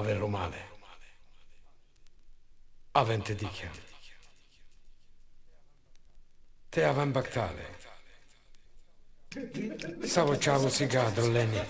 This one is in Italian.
Ave Romane, Avente Dicam, Te Avan Bactale, Savo Ciao Sigadro Leni.